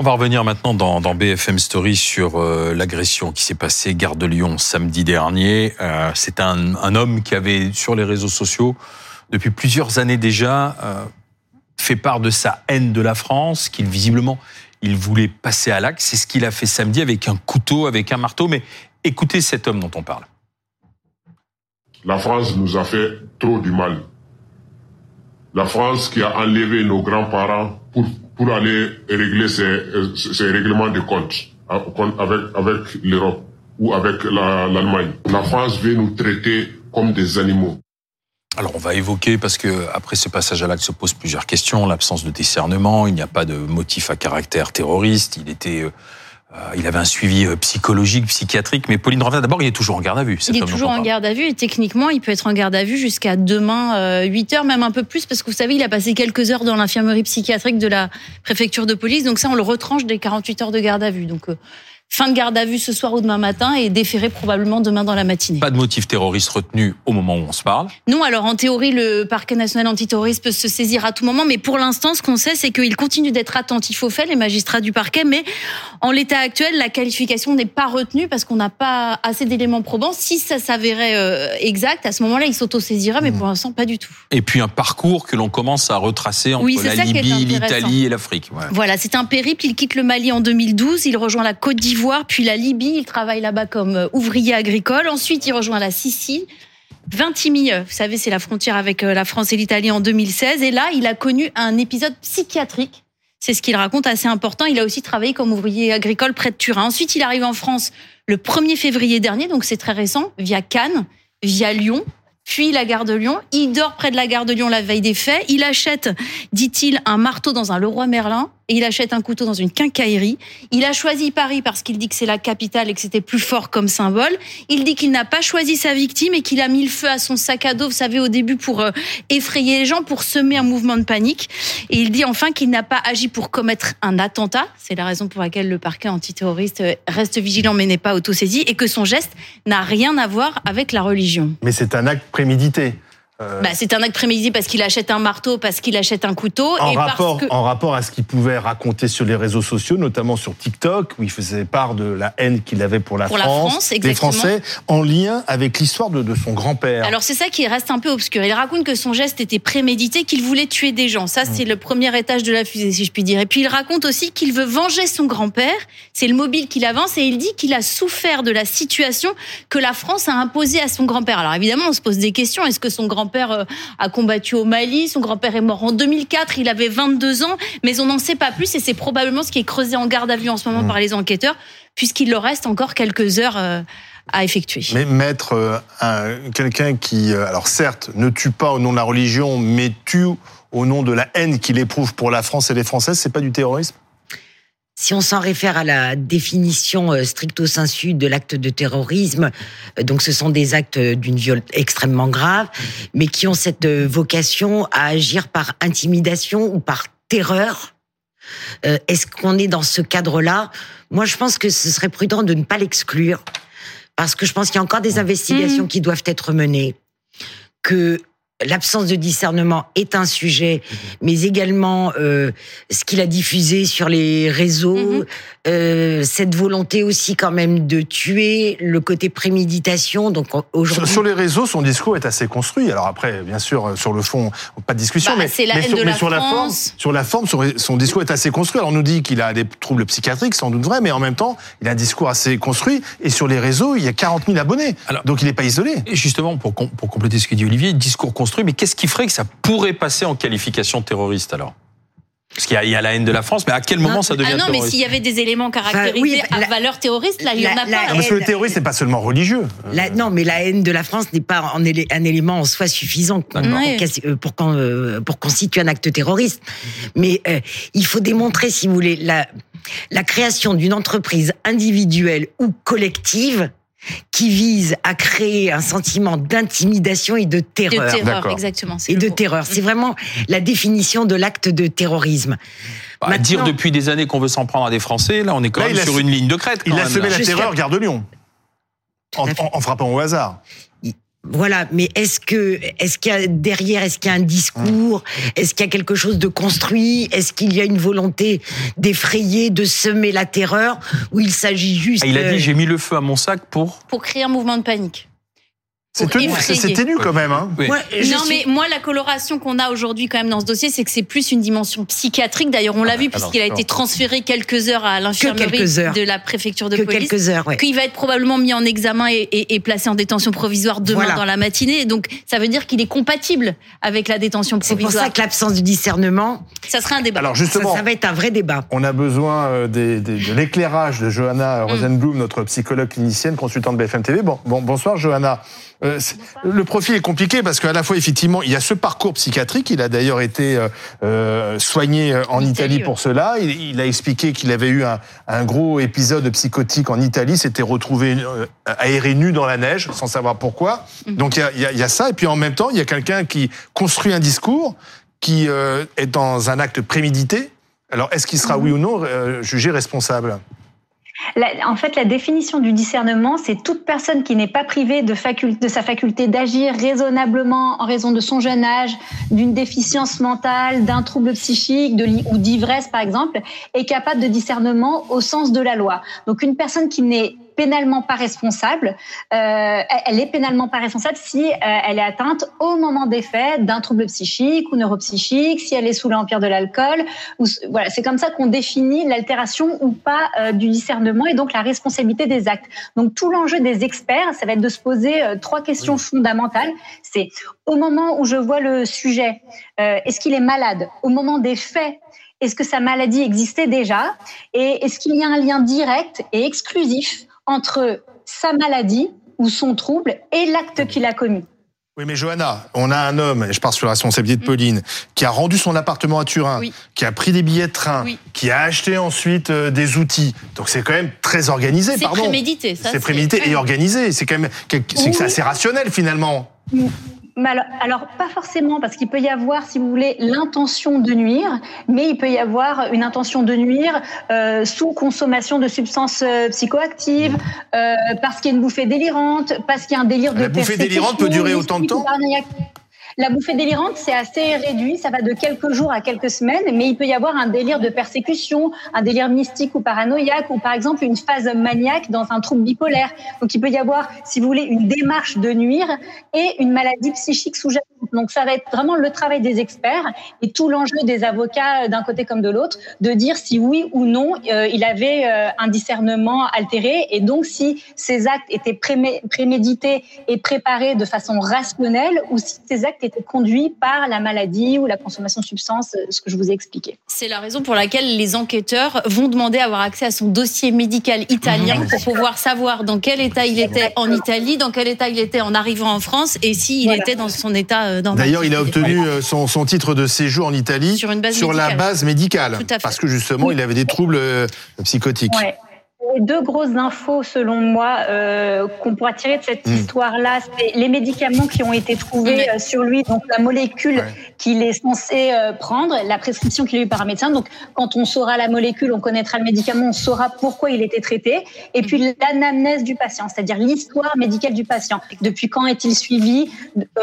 On va revenir maintenant dans, BFM Story sur euh, l'agression qui s'est passée gare de Lyon samedi dernier. Euh, c'est un, homme qui avait sur les réseaux sociaux depuis plusieurs années déjà euh, fait part de sa haine de la France, qu'il visiblement il voulait passer à l'acte. C'est ce qu'il a fait samedi avec un couteau, avec un marteau. Mais écoutez cet homme dont on parle. La France nous a fait trop du mal. La France qui a enlevé nos grands-parents pour pour aller régler ces, règlements de compte avec, avec l'Europe ou avec l'Allemagne. La, France veut nous traiter comme des animaux. Alors on va évoquer, parce que après ce passage à l'acte se posent plusieurs questions, l'absence de discernement, il n'y a pas de motif à caractère terroriste, il était euh, euh, il avait un suivi euh, psychologique, psychiatrique, mais Pauline Ravin, d'abord, il est toujours en garde à vue. Il est toujours en garde à vue et techniquement, il peut être en garde à vue jusqu'à demain, 8 euh, heures, même un peu plus, parce que vous savez, il a passé quelques heures dans l'infirmerie psychiatrique de la préfecture de police, donc ça, on le retranche des 48 heures de garde à vue. Donc, fin de garde à vue ce soir ou demain matin et déféré probablement demain dans la matinée. Pas de motif terroriste retenu au moment où on se parle Non, alors en théorie, le parquet national antiterroriste peut se saisir à tout moment, mais pour l'instant, ce qu'on sait, c'est qu'il continue d'être attentif aux faits, les magistrats du parquet, mais en l'état actuel, la qualification n'est pas retenue parce qu'on n'a pas assez d'éléments probants. Si ça s'avérait euh, exact, à ce moment-là, il s'autosaisira, mais mmh. pour l'instant, pas du tout. Et puis un parcours que l'on commence à retracer entre la Libye, l'Italie et l'Afrique. Voilà, c'est un périple. Il quitte le Mali en 2012, il rejoint la Côte d'Ivoire puis la Libye. Il travaille là-bas comme euh, ouvrier agricole. Ensuite, il rejoint la Sicile. Vintimille, vous savez, c'est la frontière avec euh, la France et l'Italie en 2016. Et là, il a connu un épisode psychiatrique. C'est ce qu'il raconte assez important. Il a aussi travaillé comme ouvrier agricole près de Turin. Ensuite, il arrive en France le 1er février dernier, donc c'est très récent, via Cannes, via Lyon, puis la gare de Lyon. Il dort près de la gare de Lyon la veille des faits. Il achète, dit-il, un marteau dans un Leroy Merlin et il achète un couteau dans une quincaillerie. Il a choisi Paris parce qu'il dit que c'est la capitale et que c'était plus fort comme symbole. Il dit qu'il n'a pas choisi sa victime et qu'il a mis le feu à son sac à dos, vous savez, au début pour euh, effrayer les gens, pour semer un mouvement de panique. Et il dit enfin qu'il n'a pas agi pour commettre un attentat. C'est la raison pour laquelle le parquet antiterroriste euh, reste vigilant mais n'est pas autosaisi et que son geste n'a rien à voir avec la religion. Mais c'est un acte prémédité. Euh, bah, c'est un acte prémédité parce qu'il achète un marteau, parce qu'il achète un couteau. En, rapport, en rapport à ce qu'il pouvait raconter sur les réseaux sociaux, notamment sur TikTok, où il faisait part de la haine qu'il avait pour la France, des Français, en lien avec l'histoire de, de, son grand-père. Alors c'est ça qui reste un peu obscur. Il raconte que son geste était prémédité, qu'il voulait tuer des gens. Ça, c'est mm. le premier étage de la fusée, si je puis dire. Et puis il raconte aussi qu'il veut venger son grand-père. C'est le mobile qu'il avance et il dit qu'il a souffert de la situation que la France a imposée à son grand-père. Alors évidemment, on se pose des questions. Est-ce que son grand grand-père euh, a combattu au Mali, son grand-père est mort en 2004, il avait 22 ans, mais on n'en sait pas plus et c'est probablement ce qui est creusé en garde à vue en ce moment mmh. par les enquêteurs, puisqu'il leur reste encore quelques heures euh, à effectuer. Mais mettre euh, quelqu'un qui, alors certes, ne tue pas au nom de la religion, mais tue au nom de la haine qu'il éprouve pour la France et les Françaises, c'est pas du terrorisme? Si on s'en réfère à la définition euh, stricto sensu de l'acte de terrorisme, euh, donc ce sont des actes d'une viol extrêmement grave, mais qui ont cette euh, vocation à agir par intimidation ou par terreur. Est-ce qu'on est dans ce cadre-là? Moi, je pense que ce serait prudent de ne pas l'exclure, parce que je pense qu'il y a encore des investigations mmh. qui doivent être menées, que l'absence de discernement est un sujet, mais également euh, ce qu'il a diffusé sur les réseaux, mhm. euh, cette volonté aussi quand même de tuer, le côté préméditation. Donc aujourd'hui, sur, les réseaux, son discours est assez construit. Alors après, bien sûr, sur le fond, pas de discussion, bah, mais, la mais, sur, la, sur la forme, sur la forme, son, discours est assez construit. Alors on nous dit qu'il a des troubles psychiatriques, sans doute vrai, mais en même temps, il a un discours assez construit. Et sur les réseaux, il y a 40 000 abonnés, donc il n'est pas isolé. Et justement, pour, pour compléter ce que dit Olivier, discours construit, mais qu'est-ce qui ferait que ça pourrait passer en qualification terroriste alors? Parce qu'il y, a la haine de la France, mais à quel moment ça devient ah non, mais s'il y avait des éléments caractérisés à valeur terroriste, là, il y en a pas. parce que le terrorisme n'est pas seulement religieux. non, mais la haine de la France n'est pas un, élément en soi suffisant pour, euh, pour, euh, pour, constituer un acte terroriste. Mais euh, il faut démontrer, si vous voulez, la, la création d'une entreprise individuelle ou collective qui vise à créer un sentiment d'intimidation et de terreur. De terreur, exactement. Et de terreur. C'est vraiment la définition de l'acte de terrorisme. Bah, dire depuis des années qu'on veut s'en prendre à des Français, là, on est quand même sur une ligne de crête. il a semé la terreur, Gare de Lyon. en, frappant au hasard. Voilà, mais est-ce que est-ce qu'il y a derrière, est-ce qu'il y a un discours, est-ce qu'il y a quelque chose de construit, est-ce qu'il y a une volonté d'effrayer, de semer la terreur, ou il s'agit juste ah, Il a dit j'ai mis le feu à mon sac pour pour créer un mouvement de panique. C'est tenu, quand même. Hein. non, mais moi, la coloration qu'on a aujourd'hui quand même dans ce dossier, c'est que c'est plus une dimension psychiatrique. D'ailleurs, on l'a ah, vu puisqu'il a été transféré quelques heures à l'infirmerie de la préfecture de que police. Quelques heures, ouais. Qu'il va être probablement mis en examen et, placé en détention provisoire demain dans la matinée. Donc, ça veut dire qu'il est compatible avec la détention provisoire. C'est pour ça que l'absence de discernement. Ça serait un débat. Alors justement, ça, va être un vrai débat. On a besoin euh, de l'éclairage de Johanna mm. Rosenblum, notre psychologue clinicienne, consultante BFM TV. Bon, bon bonsoir Johanna. Euh, le profil est compliqué parce qu'à la fois, effectivement, il y a ce parcours psychiatrique. Il a d'ailleurs été euh, euh soigné en Italie pour cela. Il, il a expliqué qu'il avait eu un, un, gros épisode psychotique en Italie, s'était retrouvé aéré nu dans la neige, sans savoir pourquoi. Mhm. Donc il y, a, il, y a, il y a, ça. Et puis en même temps, il y a quelqu'un qui construit un discours qui est dans un acte prémédité. Alors est-ce qu'il sera, mhm. oui ou non, jugé responsable? En fait, la définition du discernement, c'est toute personne qui n'est pas privée de, sa faculté d'agir raisonnablement en raison de son jeune âge, d'une déficience mentale, d'un trouble psychique ou d'ivresse, par exemple, est capable de discernement au sens de la loi. Donc, une personne qui n'est pénalement pas responsable. Euh, elle est pénalement pas responsable si euh, elle est atteinte au moment des faits d'un trouble psychique ou neuropsychique, si elle est sous l'empire de l'alcool. Voilà, c'est comme ça qu'on définit l'altération ou pas euh, du discernement et donc la responsabilité des actes. Donc tout l'enjeu des experts, ça va être de se poser trois questions fondamentales. C'est au moment où je vois le sujet, est-ce qu'il est malade? Au moment des faits, est-ce que sa maladie existait déjà? Et est-ce qu'il y a un lien direct et exclusif entre sa maladie ou son trouble et l'acte qu'il a commis. Oui, mais Johanna, on a un homme, et je pars sur la responsabilité de mm. Pauline, qui a rendu son appartement à Turin, qui a pris des billets de train, qui a acheté ensuite euh, des outils. Donc c'est quand même très organisé, pardon. C'est prémédité, ça. C'est prémédité et organisé. C'est quand même, c'est assez rationnel finalement. Alors, pas forcément, parce qu'il peut y avoir, si vous voulez, l'intention de nuire, mais il peut y avoir une intention de nuire euh, sous consommation de substances euh, psychoactives, euh, parce qu'il y a une bouffée délirante, parce qu'il y a un délire de La bouffée délirante peut durer autant de temps la bouffée délirante, c'est assez réduit, ça va de quelques jours à quelques semaines, mais il peut y avoir un délire de persécution, un délire mystique ou paranoïaque, ou par exemple une phase maniaque dans un trouble bipolaire. Donc il peut y avoir, si vous voulez, une démarche de nuire et une maladie psychique sous-jacente. Donc ça va être vraiment le travail des experts et tout l'enjeu des avocats d'un côté comme de l'autre de dire si oui ou non euh, il avait euh, un discernement altéré et donc si ces actes étaient prémédités et préparés de façon rationnelle ou si ces actes été conduit par la maladie ou la consommation de substances, euh, ce que je vous ai expliqué. C'est la raison pour laquelle les enquêteurs vont demander à avoir accès à son dossier médical italien mmh. pour pouvoir savoir dans quel état il était en Italie, dans quel état il était en arrivant en France et s'il était dans son état euh, D'ailleurs, il a obtenu euh, son, son, titre de séjour en Italie sur, la base médicale. Parce que justement, il avait des troubles psychotiques deux grosses infos, selon moi, euh, qu'on pourra tirer de cette hmm. histoire-là, c'est les médicaments qui ont été trouvés euh, sur lui, donc la molécule qu'il est censé euh, prendre, la prescription qu'il a eue par un médecin. Donc, quand on saura la molécule, on connaîtra le médicament, on saura pourquoi il était traité. Et puis, hmm. l'anamnèse du patient, c'est-à-dire l'histoire médicale du patient. Depuis quand est-il suivi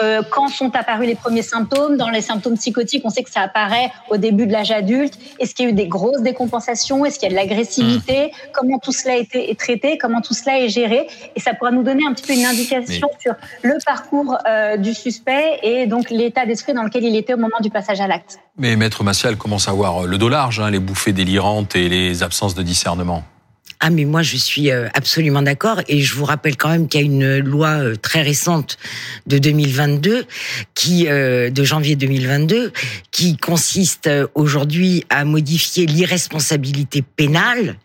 euh, Quand sont apparus les premiers symptômes? Dans les symptômes psychotiques, on sait que ça apparaît au début de l'âge adulte. Est-ce qu'il y a eu des grosses décompensations? Est-ce qu'il y a de l'agressivité? Hmm. Comment tout cela a été traité, comment tout cela est géré. Et ça pourra nous donner un petit peu une indication sur le parcours euh, du suspect et donc l'état d'esprit dans lequel il était au moment du passage à l'acte. Mais Maître Massial commence à voir le dos large, hein, les bouffées délirantes et les absences de discernement. Ah mais moi je suis euh, absolument d'accord et je vous rappelle quand même qu'il y a une loi euh, très récente de 2022 qui euh, de janvier 2022 qui consiste aujourd'hui à modifier l'irresponsabilité pénale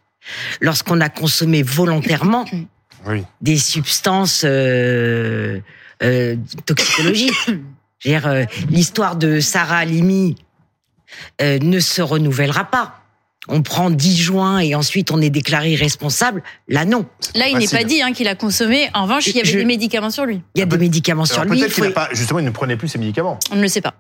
lorsqu'on a consommé volontairement Oui. des substances euh, euh, toxicologiques. Euh, l'histoire de Sarah Halimi euh, ne se renouvellera pas. On prend 10 joints et ensuite on est déclaré irresponsable. Là, non. Là, il n'est pas dit hein, qu'il a consommé. En revanche, il y avait Je- des médicaments sur lui. Il y a des médicaments sur Alors lui. peut-être qu'il faut- n'a pas, justement, il ne prenait plus ses médicaments. On ne le sait pas.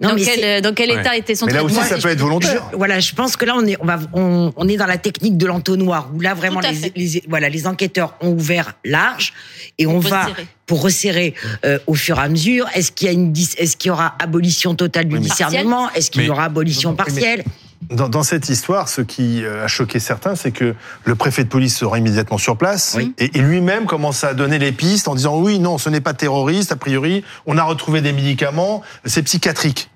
Non, dans, mais quel, dans quel Ouais. état était son Mais là aussi, ça peut être volontaire. Je- voilà, je pense que là on est on va on, on est dans la technique de l'entonnoir où là vraiment les, les- voilà les enquêteurs ont ouvert large et on va pour resserrer euh, au fur et à mesure. Est-ce qu'il y a une dis- est-ce qu'il y aura abolition totale du Oui, discernement? Est-ce qu'il y aura abolition partielle? Dans, dans cette histoire, ce qui euh, a choqué certains, c'est que le préfet de police sera immédiatement sur place Oui. et, et lui-même commence à donner les pistes en disant oui, non, ce n'est pas terroriste, a priori, on a retrouvé des médicaments, c'est psychiatrique.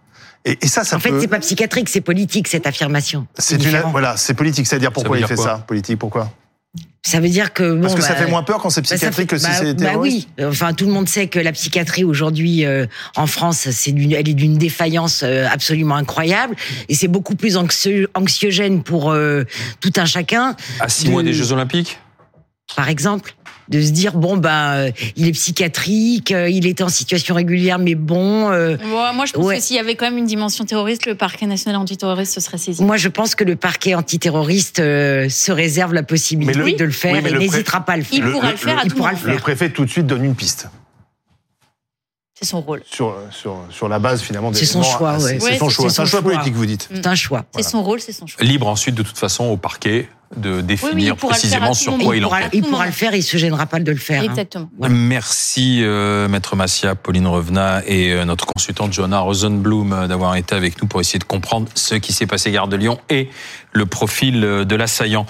Et, et ça, ça En fait, c'est pas psychiatrique, c'est politique cette affirmation. C'est une, voilà, c'est politique. C'est-à-dire pourquoi il fait ça, politique Pourquoi? Ça veut dire que bon, Parce que ça bah, fait moins peur quand c'est bah, psychiatrique fait- que si bah, c'est bah terroriste. oui, enfin tout le monde sait que la psychiatrie aujourd'hui euh, en France, c'est d'une, elle est d'une défaillance euh, absolument incroyable et c'est beaucoup plus anxiogène pour euh, tout un chacun. À six de- mois des Jeux Olympiques? Par exemple, de se dire bon ben euh, il est psychiatrique, euh, il était en situation régulière, mais bon, euh, moi, je pense Ouais. que s'il y avait quand même une dimension terroriste, le parquet national antiterroriste se serait saisi. moi je pense que le parquet antiterroriste euh, se réserve la possibilité le- de le faire oui, et n'hésitera pas à le faire. Il pourra le faire à il tout pourra moment. le Le faire. préfet tout de suite donne une piste C'est son rôle. sur sur sur la base finalement des. C'est son choix, ouais. C'est Ouais, son choix. C'est un choix choix. politique, vous dites. C'est un choix. C'est son rôle, c'est son choix. Libre ensuite, de toute façon, au parquet de définir il pourra le faire à précisément sur quoi il il pourra, enquête. il pourra le faire, il se gênera pas de le faire. hein. Exactement. Voilà. Merci euh, Maître Massia, Pauline Revenat et euh, notre consultante Johanna Rosenblum euh, d'avoir été avec nous pour essayer de comprendre ce qui s'est passé gare de Lyon et le profil euh, de l'assaillant.